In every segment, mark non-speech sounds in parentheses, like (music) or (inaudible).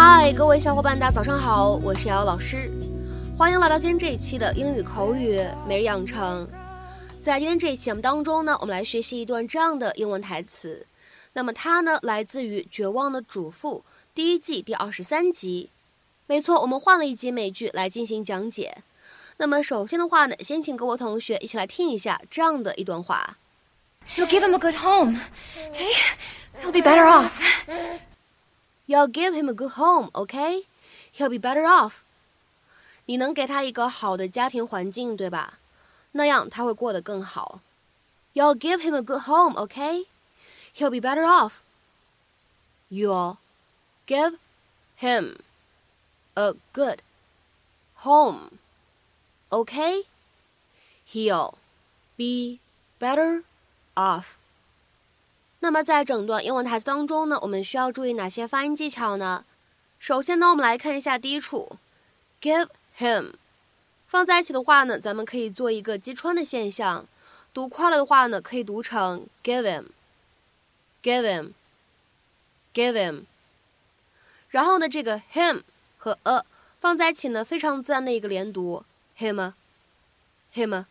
嗨，各位小伙伴，大家早上好，我是瑶瑶老师，欢迎来到今天这一期的英语口语每日养成。在今天这一期节目当中呢，我们来学习一段这样的英文台词。那么它呢，来自于《绝望的主妇》第一季第二十三集。没错，我们换了一集美剧来进行讲解。那么首先的话呢，先请各位同学一起来听一下这样的一段话。You'll give him a good home, okay? He'll be better off. You'll give him a good home, okay? He'll be better off. 你能给他一个好的家庭环境，对吧？那样他会过得更好。You'll give him a good home, okay? He'll be better off. You'll give him a good home, okay? He'll be better off. 那么在整段英文台词当中呢，我们需要注意哪些发音技巧呢？首先呢，我们来看一下第一处，give him，放在一起的话呢，咱们可以做一个击穿的现象。读快了的话呢，可以读成 give him，give him，give him。然后呢，这个 him 和 a 放在一起呢，非常自然的一个连读，him，him，him。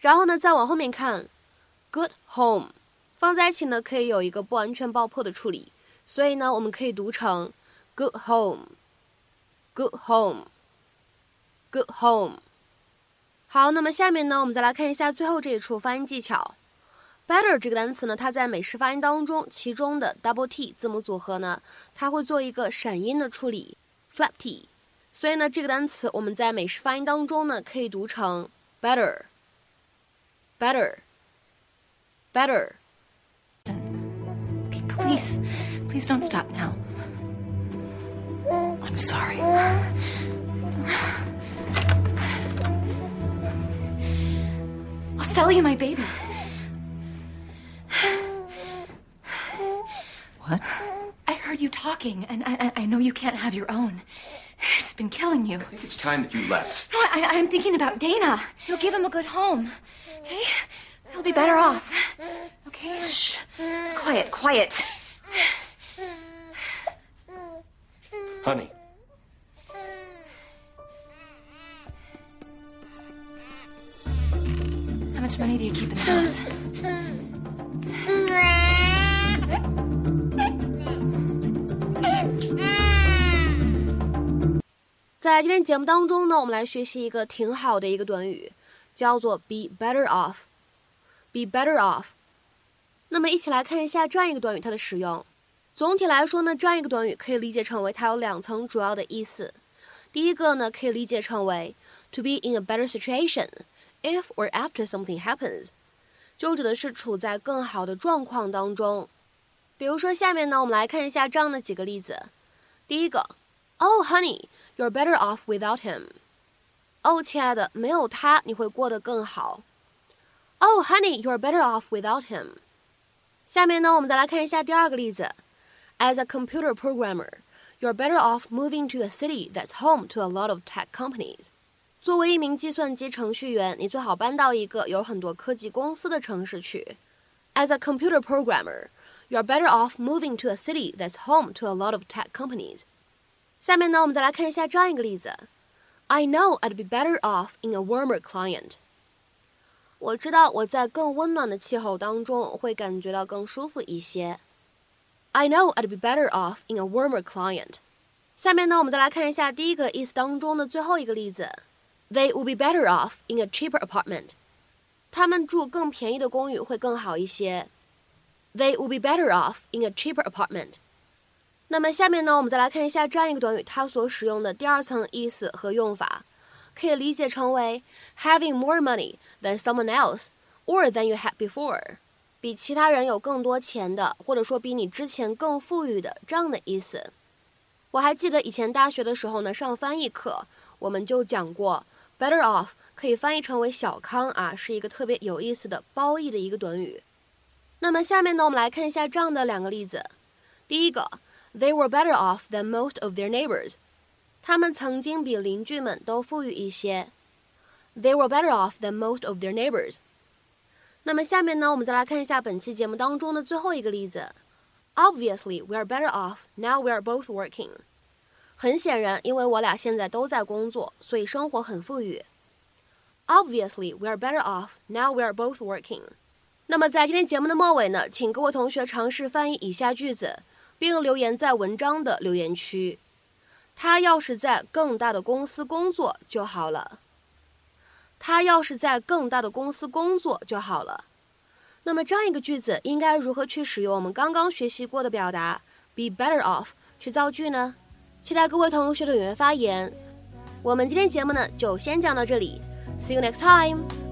然后呢，再往后面看。Good home，放在一起呢，可以有一个不完全爆破的处理，所以呢，我们可以读成 good home，good home，good home。好，那么下面呢，我们再来看一下最后这一处发音技巧。Better 这个单词呢，它在美式发音当中，其中的 double T 字母组合呢，它会做一个闪音的处理，flap T，所以呢，这个单词我们在美式发音当中呢，可以读成 better，better。better. Okay, please, please don't stop now. I'm sorry. I'll sell you my baby. What? I heard you talking, and I, I know you can't have your own. It's been killing you. I think it's time that you left. No, I, I'm thinking about Dana. You'll give him a good home. Okay? He'll be better off Okay? Shh. Quiet, quiet. Honey. How much money do you keep in the house? (laughs) 在今天节目当中呢，我们来学习一个挺好的一个短语，叫做 be better off。be better off。 那么一起来看一下这样一个短语它的使用。总体来说呢，这样一个短语可以理解成为它有两层主要的意思。第一个呢，可以理解成为 to be in a better situation if or after something happens，就指的是处在更好的状况当中。比如说下面呢，我们来看一下这样的几个例子。第一个，Oh honey，you're better off without him。哦，亲爱的，没有他你会过得更好。Oh, honey, you're better off without him. 下面呢，我们再来看一下第二个例子。As a computer programmer, you're better off moving to a city that's home to a lot of tech companies. 作为一名计算机程序员，你最好搬到一个有很多科技公司的城市去。As a computer programmer, you're better off moving to a city that's home to a lot of tech companies. 下面呢，我们再来看一下这样一个例子。I know I'd be better off in a warmer climate. 我知道我在更温暖的气候当中会感觉到更舒服一些。I know I'd be better off in a warmer climate。下面呢，我们再来看一下第一个意思当中的最后一个例子。They would be better off in a cheaper apartment。他们住更便宜的公寓会更好一些。They would be better off in a cheaper apartment。那么下面呢，我们再来看一下这样一个短语，它所使用的第二层意思和用法。可以理解成为 having more money than someone else or than you had before，比其他人有更多钱的，或者说比你之前更富裕的这样的意思。我还记得以前大学的时候呢，上翻译课我们就讲过，better off 可以翻译成为小康啊，是一个特别有意思的褒义的一个短语。那么下面呢，我们来看一下这样的两个例子。第一个，They were better off than most of their neighbors。他们曾经比邻居们都富裕一些。They were better off than most of their neighbors。那么下面呢，我们再来看一下本期节目当中的最后一个例子。Obviously, we are better off now We are both working. 很显然，因为我俩现在都在工作，所以生活很富裕。Obviously, we are better off now We are both working. 那么在今天节目的末尾呢，请各位同学尝试翻译以下句子，并留言在文章的留言区。他要是在更大的公司工作就好了。他要是在更大的公司工作就好了。那么这样一个句子应该如何去使用我们刚刚学习过的表达 be better off 去造句呢？期待各位同学的踊跃发言。我们今天节目呢就先讲到这里，See you next time。